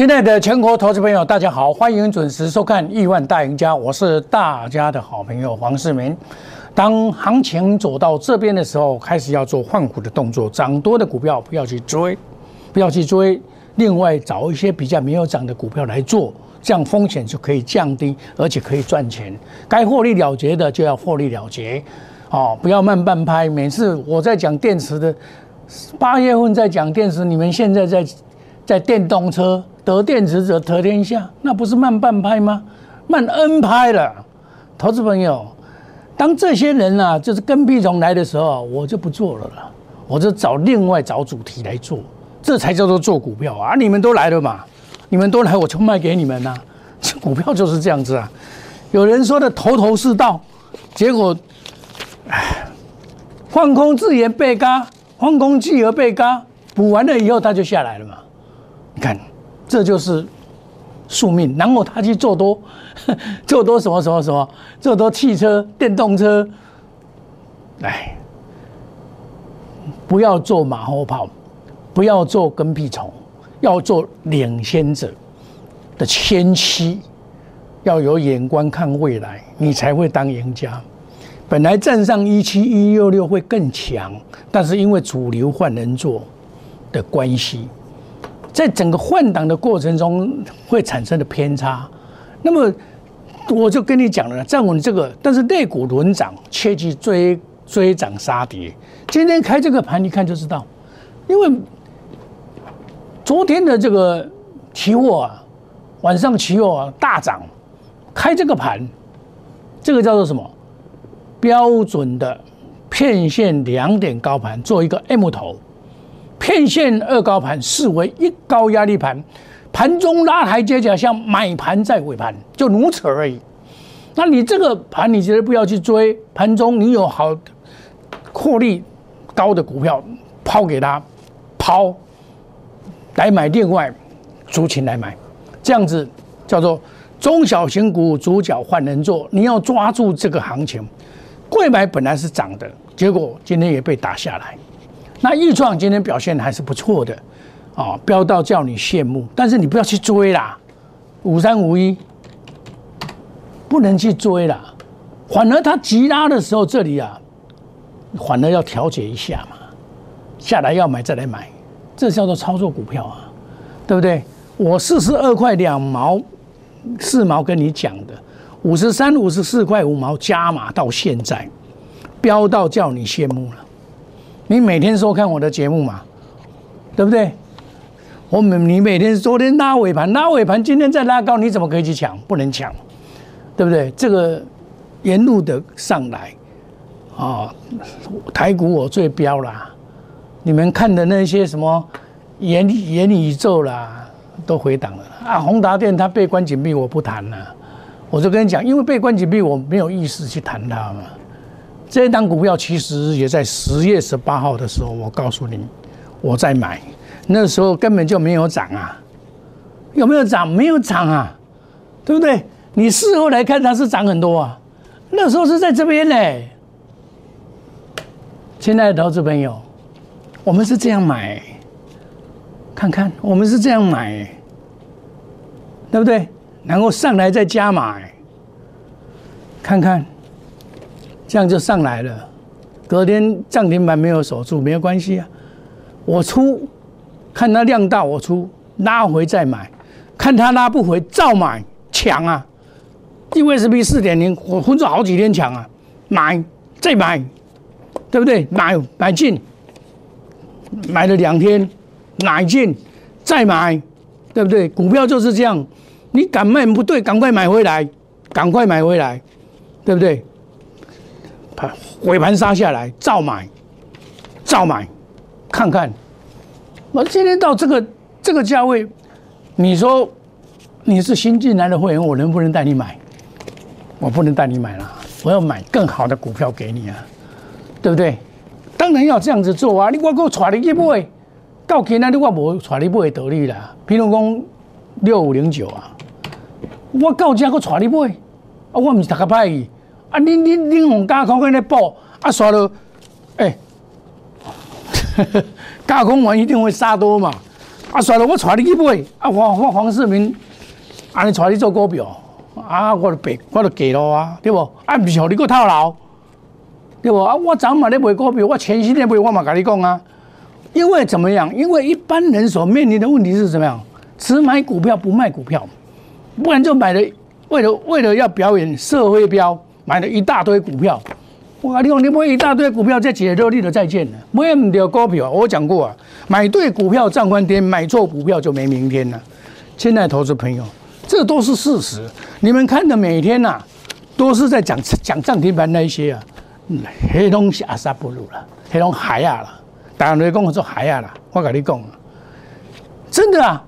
亲爱的全国投资朋友，大家好，欢迎准时收看《亿万大赢家》，我是大家的好朋友黄世明。当行情走到这边的时候，开始要做换股的动作，涨多的股票不要去追，不要去追。另外找一些比较没有涨的股票来做，这样风险就可以降低，而且可以赚钱。该获利了结的就要获利了结，哦，不要慢半拍。每次我在讲电池的，八月份在讲电池，你们现在在在电动车得电池者得天下，那不是慢半拍吗？慢 N 拍了，投资朋友。当这些人啊，就是跟屁虫来的时候，我就不做了了，我就找另外找主题来做，这才叫做做股票啊！你们都来了嘛，你们都来，我就卖给你们呐。这股票就是这样子啊。有人说的头头是道，结果，唉，放空自研被嘎，放空继而被嘎，补完了以后他就下来了嘛。看，这就是。宿命，然后他去做多，做多什么什么什么，做多汽车、电动车，哎，不要做马后炮，不要做跟屁虫，要做领先者的先期，要有眼光看未来，你才会当赢家。本来站上一七一六六会更强，但是因为主流换人做的关系。在整个换挡的过程中会产生的偏差，那么我就跟你讲了，站稳这个，但是肋骨轮涨，切记追追涨杀跌。今天开这个盘，你看就知道，因为昨天的这个期货啊，晚上期货啊大涨，开这个盘，这个叫做什么？标准的片线两点高盘，做一个 M 头。片线二高盘视为一高压力盘，盘中拉台阶脚像买盘在尾盘，就如此而已。那你这个盘，你绝对不要去追。盘中你有好获利高的股票，抛给他，抛来买另外族群来买，这样子叫做中小型股主角换人做。你要抓住这个行情，贵买本来是涨的，结果今天也被打下来。那易创今天表现还是不错的，啊，飙到叫你羡慕，但是你不要去追啦，五三五一不能去追啦，反而它急拉的时候，这里啊，反而要调节一下嘛，下来要买再来买，这叫做操作股票啊，对不对？我四十二块两毛四毛跟你讲的，五十三五十四块五毛加码到现在，飙到叫你羡慕了。你每天收看我的节目嘛，对不对？我每你每天昨天拉尾盘，拉尾盘，今天再拉高，你怎么可以去抢？不能抢，对不对？这个沿路的上来，啊，台股我最标啦。你们看的那些什么元元宇宙啦，都回档了啊。宏达电它被关紧闭，我不谈了。我就跟你讲，因为被关紧闭，我没有意识去谈它嘛。这一档股票其实也在十月十八号的时候，我告诉你，我在买，那时候根本就没有涨啊，有没有涨？没有涨啊，对不对？你事后来看它是涨很多啊，那时候是在这边呢。亲爱的投资朋友，我们是这样买，看看我们是这样买，对不对？然后上来再加买，看看。这样就上来了，隔天涨停板没有守住，没有关系啊。我出，看它量大我出，拉回再买，看它拉不回照买抢啊。因为 S P 四点零，我分做好几天抢啊，买再买，对不对？买买进，买了两天，买进再买，对不对？股票就是这样，你敢卖不对，赶快买回来，赶快买回来，对不对？尾盘杀下来，照买，照买，看看。我今天到这个这个价位，你说你是新进来的会员，我能不能带你买？我不能带你买了，我要买更好的股票给你啊，对不对？当然要这样子做啊！你我给我带你去买，到今天你我无带你买得利啦。譬如讲六五零九啊，我到家我带你买，啊，我唔是大家派。啊！你你你用加空跟咧报啊，刷了，哎，加空完一定会杀多嘛，啊，刷了，我带你去买。啊，我我黄世明，安尼带你做股票，啊，我就白，我就给咯啊，对不？啊，不是互你个套牢，对不？啊，我早嘛咧买股票，我前些天买，我嘛跟你讲啊。因为怎么样？因为一般人所面临的问题是怎么样？只买股票不卖股票，不然就买了，为了为了要表演社会标，买了一大堆股票。我跟你讲，你买一大堆股票，再解热力的再见了。买唔到股票，我讲过啊，买对股票涨翻天，买错股票就没明天了。亲爱的投资朋友，这都是事实。你们看的每天呐，都是在讲讲涨停板那一些啊，黑东西阿萨不如了，黑东海啊了。大家讲我做海啊了，我跟你讲，真的啊，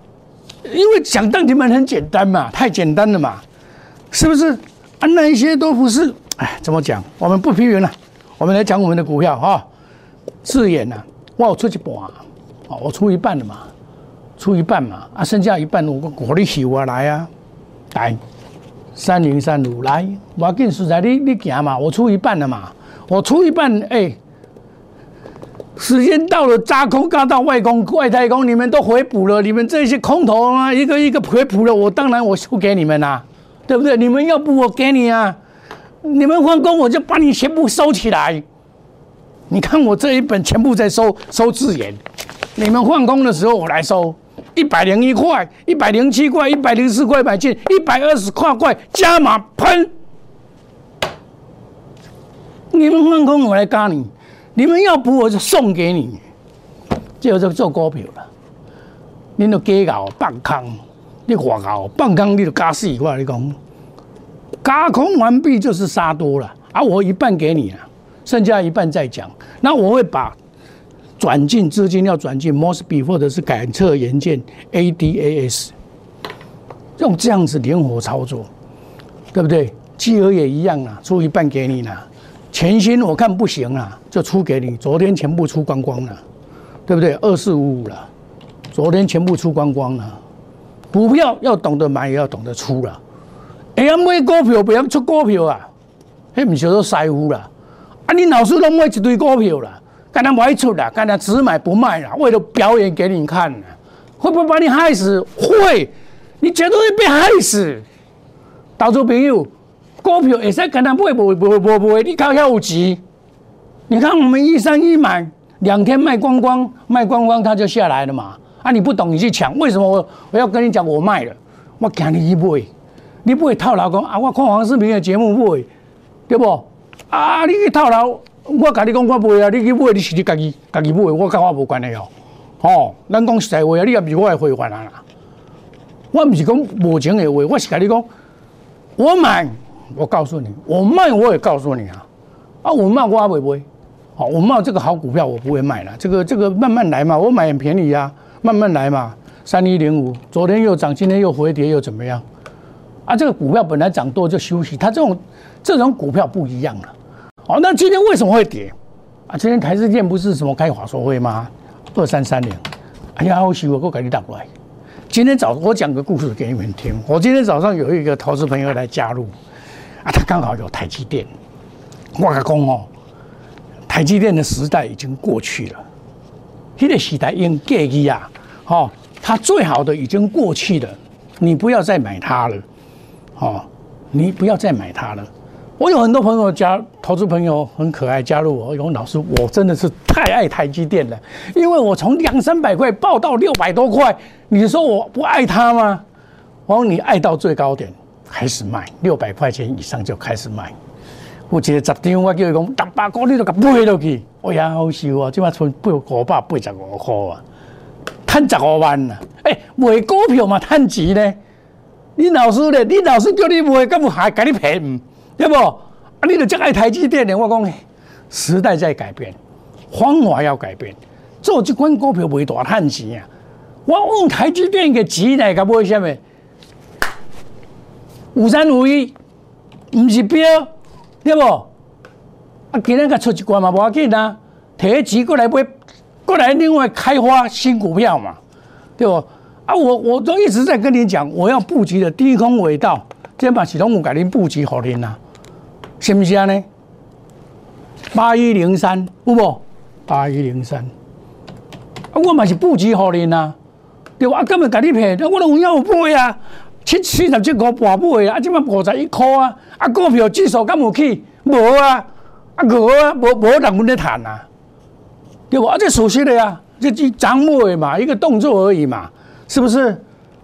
因为讲涨停板很简单嘛，太简单了嘛，是不是？啊，那一些都不是，哎，怎么讲？我们不批评了，我们来讲我们的股票哈。字眼呐，我出去半，啊，我出一半了嘛，出一半嘛，啊，剩下一半我我你收啊来啊，来，三零三五来，我跟实在你你行嘛，我出一半了嘛，我出一半，哎。时间到了，扎空嘎到外公外太空，你们都回补了，你们这些空头啊，一个一个回补了，我当然我输给你们啦，对不对？你们要补我给你啊，你们换工我就把你全部收起来。你看我这一本全部在收收字眼，你们换工的时候我来收，一百零一块，一百零七块，一百零四块买进，一百二十块块加码喷，你们换工我来嘎你。你们要补，我就送给你，就做做股票了。你都给搞放空，你外搞半空，你就加四块。你讲，加空完毕就是杀多了啊！我一半给你了，剩下一半再讲。那我会把转进资金要转进 Mosby 或者是感测元件 ADAS，用这样子灵活操作，对不对？金额也一样啊，出一半给你了。全新我看不行啊，就出给你。昨天全部出光光了，对不对？二四五五了，昨天全部出光光了。股票要懂得买，也要懂得出了。哎呀，买股票不要出股票啊，那不是做师傅了。啊，你老是都买一堆股票了，干他买出啦，干他只买不卖啦，为了表演给你看，会不会把你害死？会，你绝对会被害死。投资朋友。股票也是跟他买，不不不不，你靠下有急。你看我们一三一买，两天卖光光，卖光光它就下来了嘛。啊，你不懂你去抢，为什么我我要跟你讲我卖了？我赶你去买，你不会套牢讲啊？我看黄视频的节目不会，对不？啊，你去套牢，我跟你讲我不会啊，你去买你是你家己家己买，我跟我无关系哦。哦，咱讲实在话啊，你也不是我的会员啊啦。我不是讲无情的话，我是跟你讲，我买。我告诉你，我卖我也告诉你啊，啊，我卖我也不会？好，我卖这个好股票我不会卖了，这个这个慢慢来嘛，我买很便宜呀，慢慢来嘛。三一零五，昨天又涨，今天又回跌，又怎么样？啊，这个股票本来涨多就休息，它这种这种股票不一样了。好，那今天为什么会跌？啊，今天台积电不是什么开华说会吗？二三三零，哎呀，好喜我给我赶紧打过来。今天早我讲个故事给你们听，我今天早上有一个投资朋友来加入。啊，他刚好有台积电，我讲哦，台积电的时代已经过去了，现在时代用过去啊，哦，它最好的已经过去了，你不要再买它了，哦，你不要再买它了。我有很多朋友加投资朋友很可爱，加入我，永老师，我真的是太爱台积电了，因为我从两三百块爆到六百多块，你说我不爱它吗？我说你爱到最高点。开始卖六百块钱以上就开始卖，有一个十张我叫伊讲，六百块你都甲买落去，哎呀好笑啊！即马剩八五百八十五块啊，赚十五万啊！哎，卖股票嘛赚钱咧？你老师咧，你老师叫你卖，敢有还给你骗？对不？啊，你就这爱台积电咧，我讲时代在改变，方法要改变，做即款股票卖大赚钱啊！我用台积电个钱来甲买什么？五三五一，唔是标，对不？啊，今天个出一关嘛，无要紧啊，提钱过来买，过来另外开发新股票嘛，对不？啊，我我都一直在跟你讲，我要布局的低空轨道，先把启动股改成布局好听呐，是不是啊？呢？八一零三，有无？八一零三，啊，我嘛是布局好听呐，对吧？啊，根本甲你骗，我拢有要有买啊，七七十七块半买啊，啊，即摆五十一块啊，啊，股票指数敢有去？无啊，啊，无啊，无无人阮咧谈啊，对不？啊，这熟悉的呀，这这涨买嘛，一个动作而已嘛，是不是？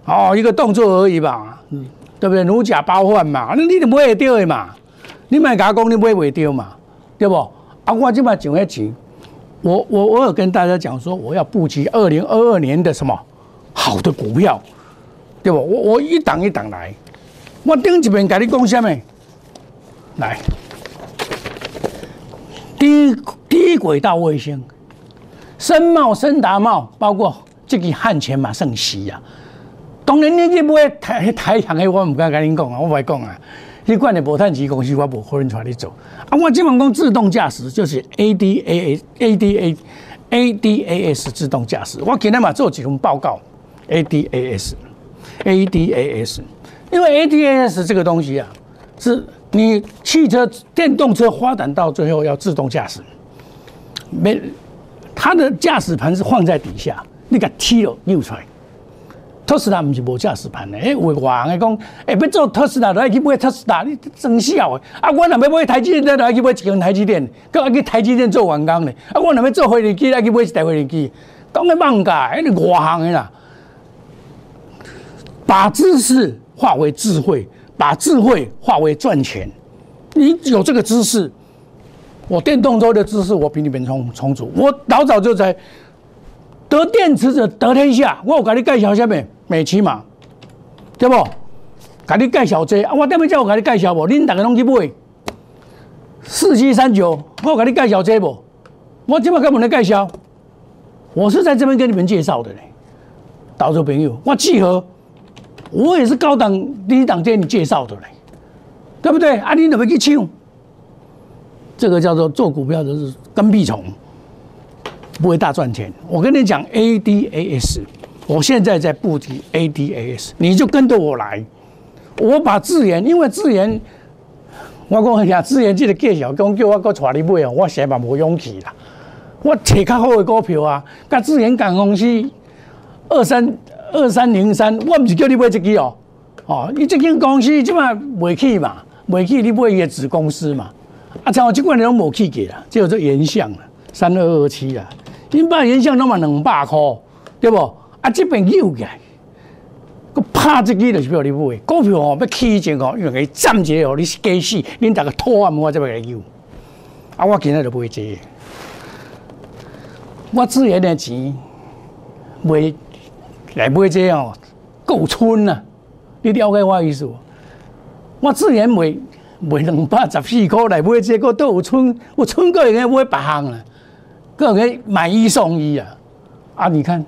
哦，一个动作而已吧，嗯，对不对？如假包换嘛，那你就买会到的嘛，你莫甲我讲你买袂到嘛，对不？啊，我即摆上迄钱，我我我有跟大家讲说，我要布局二零二二年的什么好的股票，对不？我我一档一档来，我顶一遍甲你讲什么？来，低低轨道卫星，深茂、深达茂，包括这个汉泉嘛、盛熙呀。当然，你去买台台阳的，我唔敢跟你讲啊，我唔讲啊。你管的无碳基公司，我无可能带你走啊。我基本讲自动驾驶就是 A D A S A D A A D A S 自动驾驶。我今天嘛做几份报告，A D A S A D A S，因为 A D A S 这个东西啊，是你汽车电动车发展到最后要自动驾驶，没它的驾驶盘是放在底下，你给踢了扭出来。特斯拉不是无驾驶盘的，哎，有外行的讲，哎，要做特斯拉，就要去买特斯拉，你真笑的。啊，我若要买台积电，就要去买一根台积电，搁要去台积电做完工的。啊，我若要做飞机，要去买一台飞机，讲个妄噶，哎，你外行的啦。把知识化为智慧，把智慧化为赚钱。你有这个知识，我电动车的知识我比你们充充足。我老早就在得电池者得天下，我有给你介绍下面。美骑嘛，对不？给你介绍这啊，我点要叫我给你介绍无？恁大家拢去买四七三九，我给你介绍这不？我今麦根本来介绍，我是在这边跟你们介绍的嘞。岛州朋友，我契合，我也是高档低档店你介绍的嘞，对不对？啊，你怎么去抢？这个叫做做股票的是跟屁虫，不会大赚钱。我跟你讲，A D A S。我现在在布局 ADAS，你就跟着我来。我把智研，因为智研，我讲下智研这个介绍，讲叫我搁带你买啊，我实在无勇气啦。我找较好的股票啊，甲智研港公司二三二三零三，我唔是叫你买这支哦，哦，你这间公司即嘛未起嘛，未起你买伊个子公司嘛。啊，像我即款你拢无起价啦，只有这原相啦，三二二七啦，你把原相拢嘛两百块，对不？啊，这边又来，我拍这个就是叫你买股票哦，要起前哦，用个暂时哦，你是假死，恁大家拖啊，我这边来有。啊，我今日就买这，我自然的钱买来买这哦，够村呐，你了解我意思？我自然买买两百十四块来买这个都有村，有村个人买别行了，个人买一送一啊！啊，你看。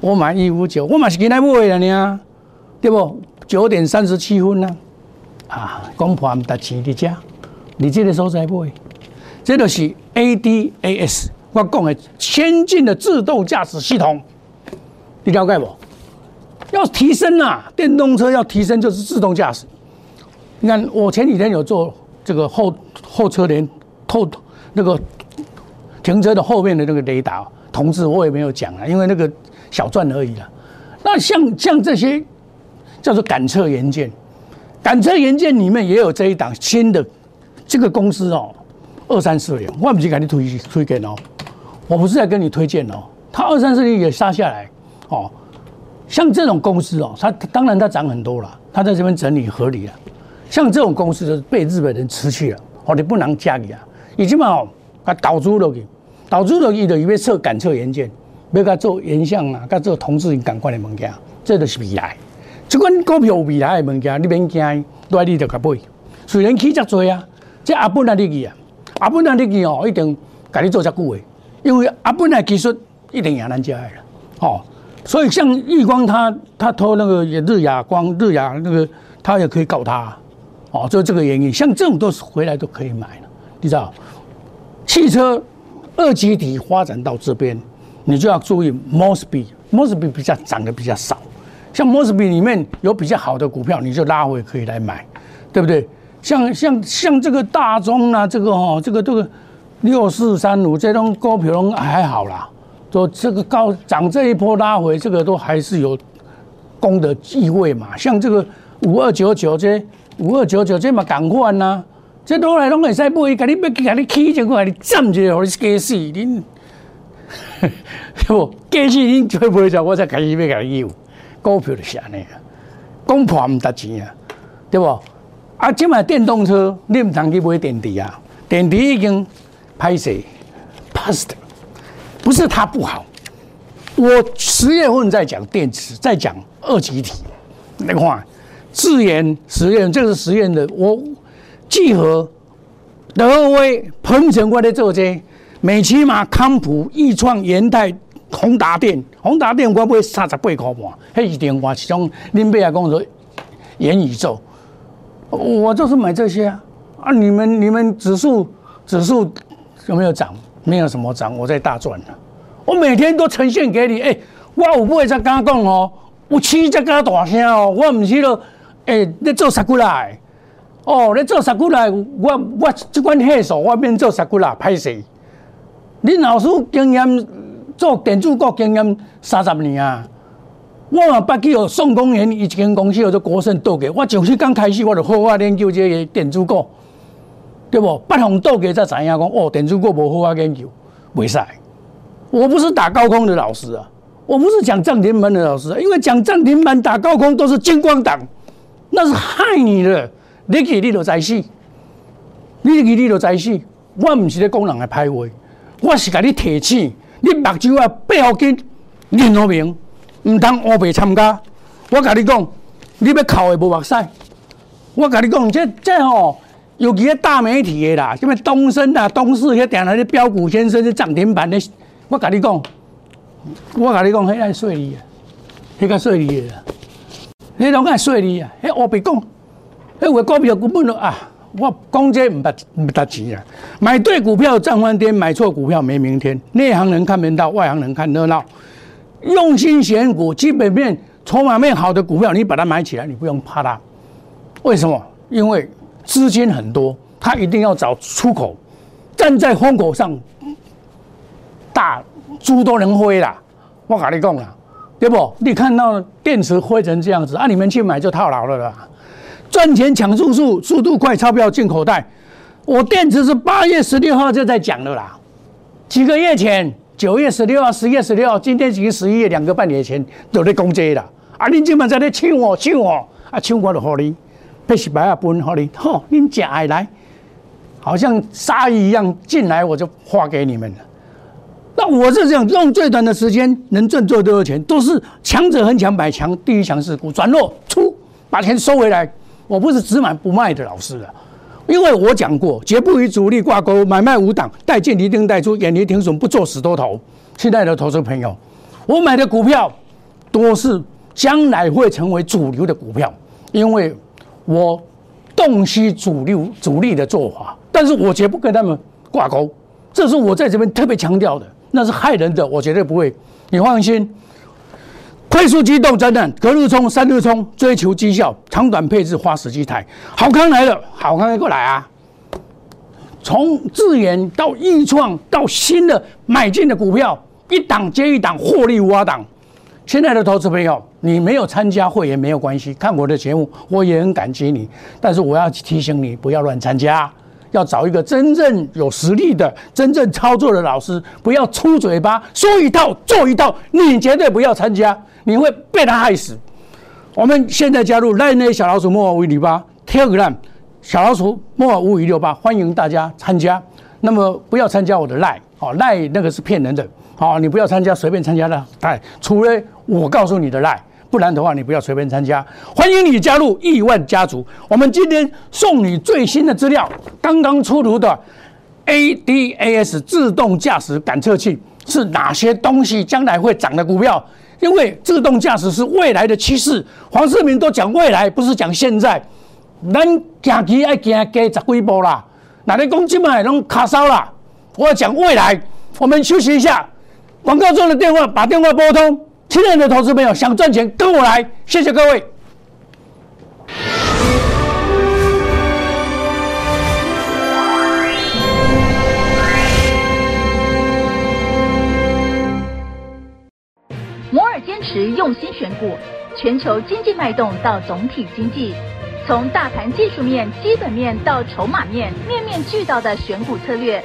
我买一五九，我嘛是今日买的呢，对不？九点三十七分呢，啊，光盘达钱的家，你这个所在买，这就是 ADAS，我讲的先进的自动驾驶系统，你了解不？要提升啊，电动车要提升就是自动驾驶。你看我前几天有做这个后后车联后那个停车的后面的那个雷达，同志我也没有讲啊，因为那个。小赚而已了。那像像这些叫做感测元件，感测元件里面也有这一档新的这个公司哦，二三四零，我不是给你推推荐哦，我不是在跟你推荐哦，它二三四零也杀下来哦。像这种公司哦，它当然它涨很多了，它在这边整理合理了。像这种公司就是被日本人吃去了，哦，你不能加你啊，已经嘛哦，它导出了去，导出了去的，以为测感测元件。要甲做影像啊，甲做同质性感官的物件，这就是未来。这款股票未来的物件，你免惊，来你就甲买。虽然起遮多啊，这阿本啊利益啊，阿本啊利益哦，一定甲你做遮久的，因为阿本的技术一定赢咱家的啦。哦，所以像易光，他他偷那个日亚光、日亚那个，他也可以告他。哦，就这个原因，像这种都是回来都可以买了。你知道，汽车二级体发展到这边。你就要注意 Mosby，Mosby 比较涨得比较少，像 Mosby 里面有比较好的股票，你就拉回可以来买，对不对？像像像这个大中啊，这个哈，这个这个六四三五这种股票还好啦，说这个高涨这一波拉回，这个都还是有功德机会嘛。像这个五二九九这五二九九这嘛赶快呐，这都来拢会使买，给你要给你起一个，给你占一个，给你加死 恁。不，加死恁吹不着，我才开始要给你有股票就是安尼啊，讲破唔值钱啊，对不？啊，即卖电动车你唔通去买电池啊，电池已经拍死 past，不是它不好。我十月份在讲电池，在讲二极体，你看自研实验，这个是实验的。我聚合德威、鹏程我在做这，美骑马、康普、易创、元泰、宏达电、宏达电我买三十八块半，迄是电话，其中恁贝也讲说元宇宙，我就是买这些啊。啊，你们你们指数指数有没有涨？没有什么涨，我在大赚了。我每天都呈现给你，哎，我有买才敢讲哦，有气才敢大声哦，我唔是咯，哎，你做啥过来？哦，你做啥过来？我我这款系数，我免做啥过来，歹势。你老师经验做电子股经验三十年啊，我嘛捌去哦宋公园一间公司叫做国盛倒给，我就是刚开始我就好好研究这个电子股，对不？八红倒给才知影讲，哦，电子股无好啊研究，袂使。我不是打高空的老师啊，我不是讲涨停板的老师，因为讲涨停板打高空都是金光党，那是害你的，你去你就知死，你去你就知死。我唔是咧讲人的歹话，我是甲你提醒，你目睭啊背后紧，认好明，唔通乌白参加。我甲你讲，你要考的无目屎。我甲你讲，这这吼。尤其个大媒体的啦，什么东升啊、东市迄点来的标股先生是涨停板的。我甲你讲，我甲你讲，迄个税利啊，迄个税利的，迄拢爱税利啊，迄我别讲，迄有股票根本都啊，我讲这唔值唔值钱啊！买对股票赚翻天，买错股票没明天。内行人看门道，外行人看热闹。用心选股，基本面、筹码面好的股票，你把它买起来，你不用怕它。为什么？因为资金很多，他一定要找出口，站在风口上。大猪都能飞啦！我跟你讲啦，对不？你看到电池飞成这样子啊，你们去买就套牢了啦！赚钱抢速速，速度快，钞票进口袋。我电池是八月十六号就在讲了啦，几个月前，九月十六号、十月十六号，今天已经十一月，两个半年前都在攻击了。啊，你今晚在那抢我，抢我，啊，抢我就好你，八十八啊分好你，好，恁假爱来，好像鲨鱼一样进来，我就划给你们了。那我是这样，用最短的时间能赚最多的钱，都是强者恒强买强，第一强势股转弱出，把钱收回来。我不是只买不卖的老师了，因为我讲过，绝不与主力挂钩，买卖无档，带进一定带出，远离停损，不做死多头。亲爱的投资朋友，我买的股票都是将来会成为主流的股票，因为我洞悉主流主力的做法，但是我绝不跟他们挂钩，这是我在这边特别强调的。那是害人的，我绝对不会。你放心，快速机动真的隔日冲、三日冲，追求绩效，长短配置花十几台。好康来了，好康过来啊！从智研到易创到新的买进的股票，一档接一档获利无档。亲爱的投资朋友，你没有参加会员没有关系，看我的节目我也很感激你。但是我要提醒你，不要乱参加。要找一个真正有实力的、真正操作的老师，不要出嘴巴说一套做一套，你绝对不要参加，你会被他害死。我们现在加入赖内小老鼠莫尔五六八 Telegram 小老鼠莫尔五五六八，欢迎大家参加。那么不要参加我的赖，哦赖那个是骗人的，好你不要参加，随便参加的哎，除了我告诉你的赖。不然的话，你不要随便参加。欢迎你加入亿万家族。我们今天送你最新的资料，刚刚出炉的 ADAS 自动驾驶感测器是哪些东西？将来会涨的股票？因为自动驾驶是未来的趋势。黄世明都讲未来，不是讲现在。咱行棋爱行加十几步啦。哪里讲今麦拢卡烧啦？我要讲未来。我们休息一下，广告中的电话，把电话拨通。亲爱的投资朋友，想赚钱跟我来，谢谢各位。摩尔坚持。用心选股，全球经济脉动到总体经济，从大盘技术面、基本面到筹码面，面面俱到的选股策略。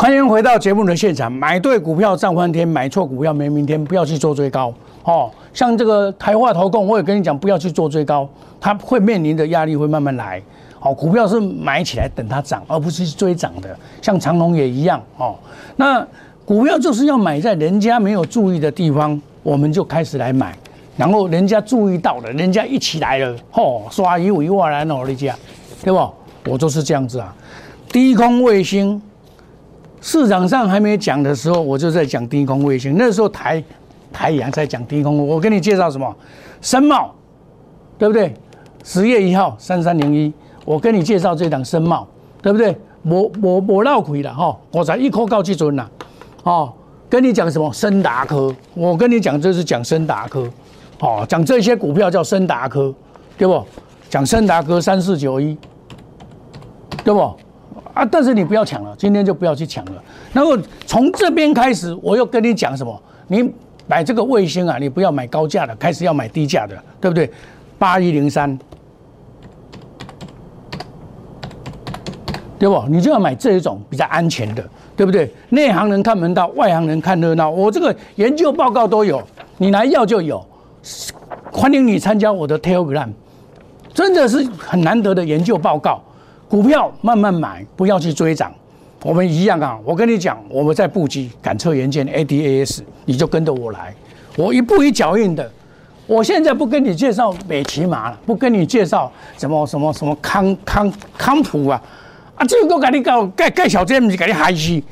欢迎回到节目的现场。买对股票涨翻天，买错股票没明天。不要去做追高哦。像这个台化投控，我也跟你讲，不要去做追高，它会面临的压力会慢慢来。哦，股票是买起来等它涨，而不是追涨的。像长隆也一样哦。那股票就是要买在人家没有注意的地方，我们就开始来买。然后人家注意到了，人家一起来了，吼，刷一五一万来努力加，对不？我就是这样子啊。低空卫星。市场上还没讲的时候，我就在讲低空卫星。那时候台台阳在讲低空，我跟你介绍什么？深茂，对不对？十月一号三三零一，我跟你介绍这档深茂，对不对？我我我绕亏了哈，我才一口告基准了，哦，跟你讲什么？深达科，我跟你讲这是讲深达科，哦，讲这些股票叫深达科，对不？讲深达科三四九一，对不？啊！但是你不要抢了，今天就不要去抢了。然后从这边开始，我又跟你讲什么？你买这个卫星啊，你不要买高价的，开始要买低价的，对不对？八一零三，对不？你就要买这一种比较安全的，对不对？内行人看门道，外行人看热闹。我这个研究报告都有，你来要就有。欢迎你参加我的 Telegram，真的是很难得的研究报告。股票慢慢买，不要去追涨。我们一样啊，我跟你讲，我们在布局感测元件 ADAS，你就跟着我来，我一步一脚印的。我现在不跟你介绍美骑马了，不跟你介绍什么什么什么康康康普啊，啊，这个跟你搞介介绍这不是给你害死，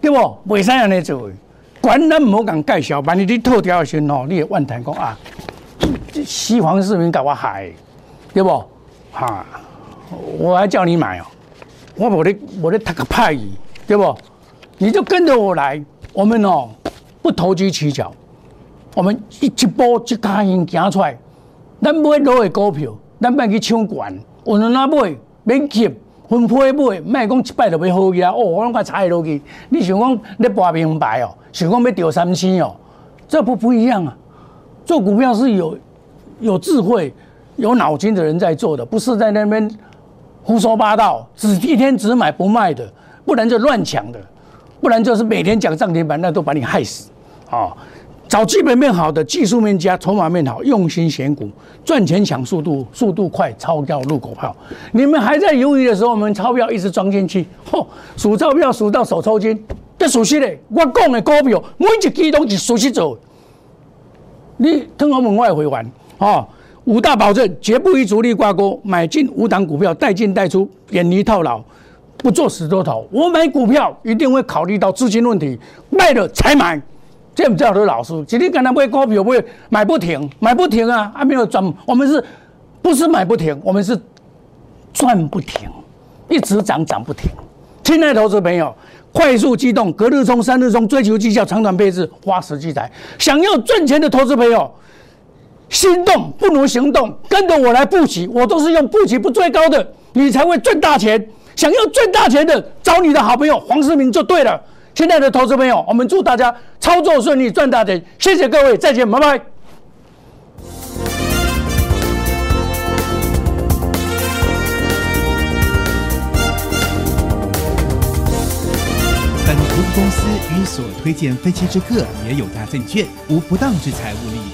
对不？袂使安尼做，管咱唔好讲介绍，万一你脱掉的时候，你也万谈讲啊，西方市民搞我害，对不？哈。我还叫你买哦，我我的我的他个派对不？你就跟着我来，我们哦不投机取巧，我们一一波一卡音行出来，咱买落的股票，咱别去抢管，我们哪买免急，分批买，卖讲一摆就要好去啊！哦，我拢快踩落去，你想讲你博名牌哦，想讲要掉三千哦，这不不一样啊！做股票是有有智慧、有脑筋的人在做的，不是在那边。胡说八道，只一天只买不卖的，不然就乱抢的，不然就是每天讲涨停板，那都把你害死啊！找基本面好的，技术面佳，筹码面好，用心选股，赚钱抢速度，速度快，钞票入股票。你们还在犹豫的时候，我们钞票一直装进去，吼，数钞票数到手抽筋。这熟悉的，我讲的股票，每一支都是熟悉走。你通我门外回还啊！五大保证，绝不与主力挂钩。买进五档股票，带进带出，远离套牢，不做死多头。我买股票一定会考虑到资金问题，卖了才买。这不叫做老师。今天跟他买股票，不会买不停，买不停啊！还没有赚，我们是不是买不停？我们是赚不停，一直涨涨不停。亲爱的投资朋友，快速机动，隔日冲，三日冲，追求绩效，长短配置，花时积财。想要赚钱的投资朋友。心动不如行动，跟着我来布局，我都是用布局不追高的，你才会赚大钱。想要赚大钱的，找你的好朋友黄世明就对了。现在的投资朋友，我们祝大家操作顺利，赚大钱。谢谢各位，再见，拜拜。本公司与所推荐分期之客也有大证券无不当之财务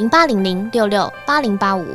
零八零零六六八零八五